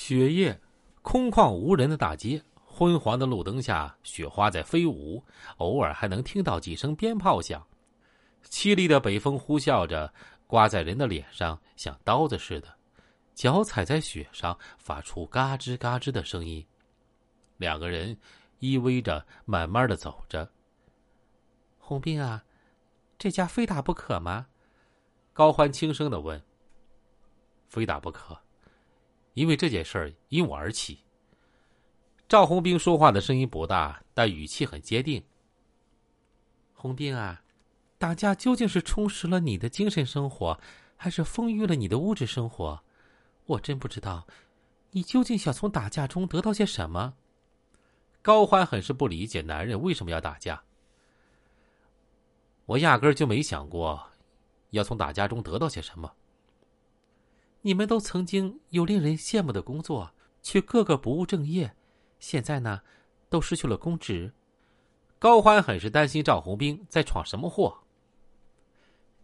雪夜，空旷无人的大街，昏黄的路灯下，雪花在飞舞，偶尔还能听到几声鞭炮响。凄厉的北风呼啸着，刮在人的脸上，像刀子似的。脚踩在雪上，发出嘎吱嘎吱的声音。两个人依偎着，慢慢的走着。红兵啊，这家非打不可吗？高欢轻声的问。非打不可，因为这件事儿因我而起。赵红兵说话的声音不大，但语气很坚定。红兵啊。打架究竟是充实了你的精神生活，还是丰裕了你的物质生活？我真不知道，你究竟想从打架中得到些什么？高欢很是不理解男人为什么要打架。我压根儿就没想过，要从打架中得到些什么。你们都曾经有令人羡慕的工作，却个个不务正业，现在呢，都失去了公职。高欢很是担心赵红兵在闯什么祸。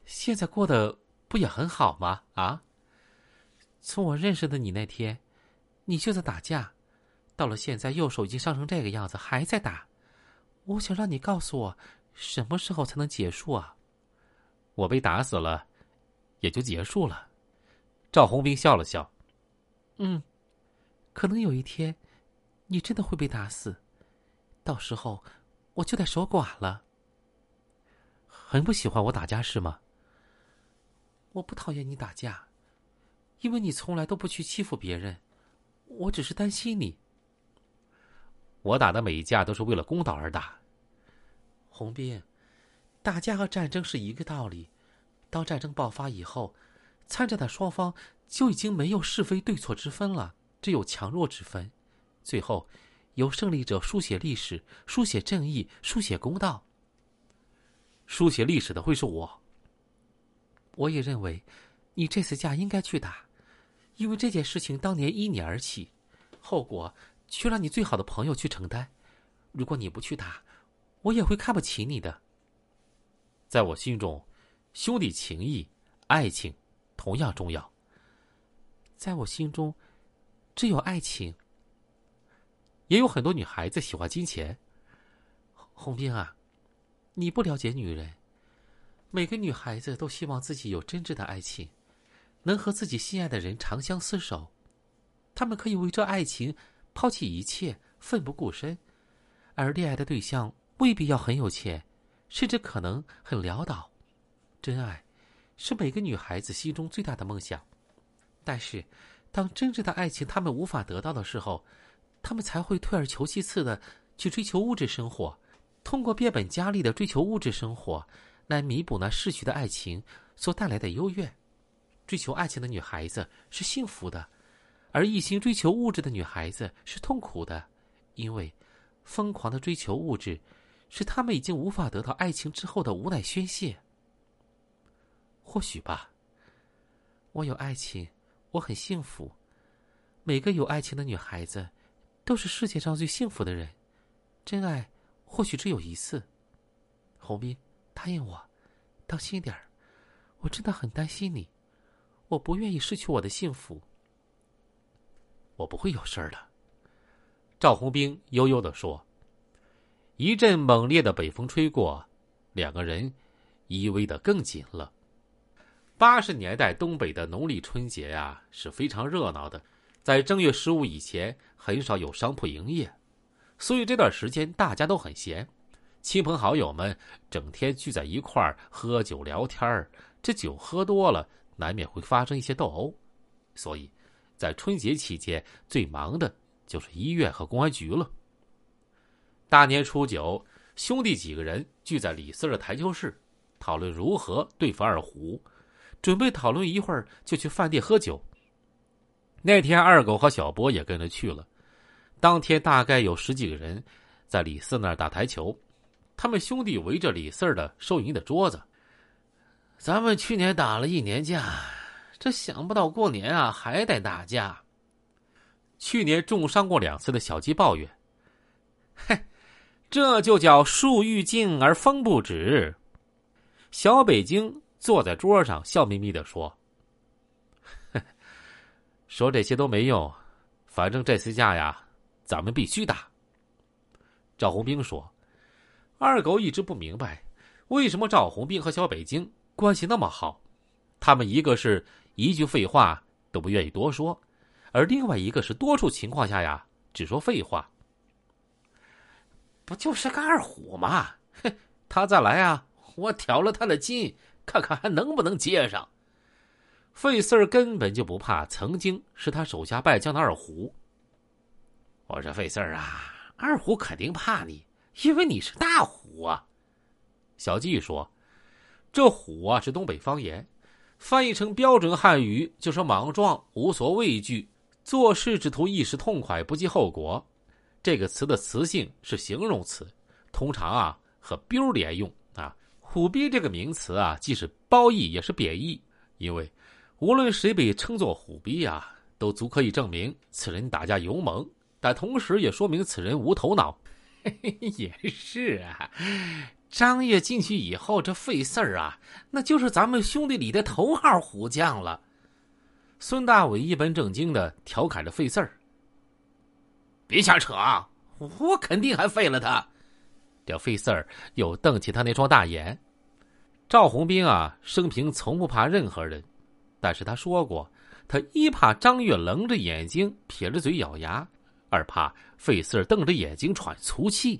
现在过得不也很好吗？啊！从我认识的你那天，你就在打架，到了现在右手已经伤成这个样子，还在打。我想让你告诉我，什么时候才能结束啊？我被打死了，也就结束了。赵红兵笑了笑，嗯，可能有一天，你真的会被打死，到时候我就得守寡了。很不喜欢我打架是吗？我不讨厌你打架，因为你从来都不去欺负别人。我只是担心你。我打的每一架都是为了公道而打。红兵，打架和战争是一个道理。当战争爆发以后，参战的双方就已经没有是非对错之分了，只有强弱之分。最后，由胜利者书写历史，书写正义，书写公道。书写历史的会是我。我也认为，你这次架应该去打，因为这件事情当年因你而起，后果却让你最好的朋友去承担。如果你不去打，我也会看不起你的。在我心中，兄弟情谊、爱情同样重要。在我心中，只有爱情。也有很多女孩子喜欢金钱。红兵啊，你不了解女人。每个女孩子都希望自己有真挚的爱情，能和自己心爱的人长相厮守。她们可以为这爱情抛弃一切，奋不顾身。而恋爱的对象未必要很有钱，甚至可能很潦倒。真爱是每个女孩子心中最大的梦想。但是，当真正的爱情他们无法得到的时候，他们才会退而求其次的去追求物质生活，通过变本加厉的追求物质生活。来弥补那逝去的爱情所带来的幽怨。追求爱情的女孩子是幸福的，而一心追求物质的女孩子是痛苦的，因为疯狂的追求物质，是他们已经无法得到爱情之后的无奈宣泄。或许吧。我有爱情，我很幸福。每个有爱情的女孩子，都是世界上最幸福的人。真爱或许只有一次。红兵。答应我，当心点儿，我真的很担心你，我不愿意失去我的幸福。我不会有事儿的，赵红兵悠悠的说。一阵猛烈的北风吹过，两个人依偎的更紧了。八十年代东北的农历春节呀是非常热闹的，在正月十五以前很少有商铺营业，所以这段时间大家都很闲。亲朋好友们整天聚在一块儿喝酒聊天儿，这酒喝多了，难免会发生一些斗殴，所以，在春节期间最忙的就是医院和公安局了。大年初九，兄弟几个人聚在李四的台球室，讨论如何对付二虎，准备讨论一会儿就去饭店喝酒。那天二狗和小波也跟着去了，当天大概有十几个人在李四那儿打台球。他们兄弟围着李四的收银的桌子。咱们去年打了一年架，这想不到过年啊还得打架。去年重伤过两次的小鸡抱怨：“嘿，这就叫树欲静而风不止。”小北京坐在桌上笑眯眯的说：“ 说这些都没用，反正这次架呀，咱们必须打。赵红兵说：“二狗一直不明白，为什么赵红兵和小北京关系那么好？他们一个是一句废话都不愿意多说，而另外一个是多数情况下呀只说废话。不就是个二虎吗？哼，他再来啊，我挑了他的筋，看看还能不能接上。”费四儿根本就不怕曾经是他手下败将的二虎。我说费四儿啊，二虎肯定怕你，因为你是大虎啊。小季说：“这虎啊是东北方言，翻译成标准汉语就是莽撞、无所畏惧、做事只图一时痛快，不计后果。这个词的词性是形容词，通常啊和‘彪’连用啊。虎逼这个名词啊，既是褒义也是贬义，因为。”无论谁被称作虎逼啊，都足可以证明此人打架勇猛，但同时也说明此人无头脑。也是啊，张掖进去以后，这费四儿啊，那就是咱们兄弟里的头号虎将了。孙大伟一本正经的调侃着费四儿：“别瞎扯啊，我肯定还废了他。”这费四儿又瞪起他那双大眼。赵红兵啊，生平从不怕任何人。但是他说过，他一怕张月冷着眼睛、撇着嘴咬牙，二怕费四儿瞪着眼睛喘粗气。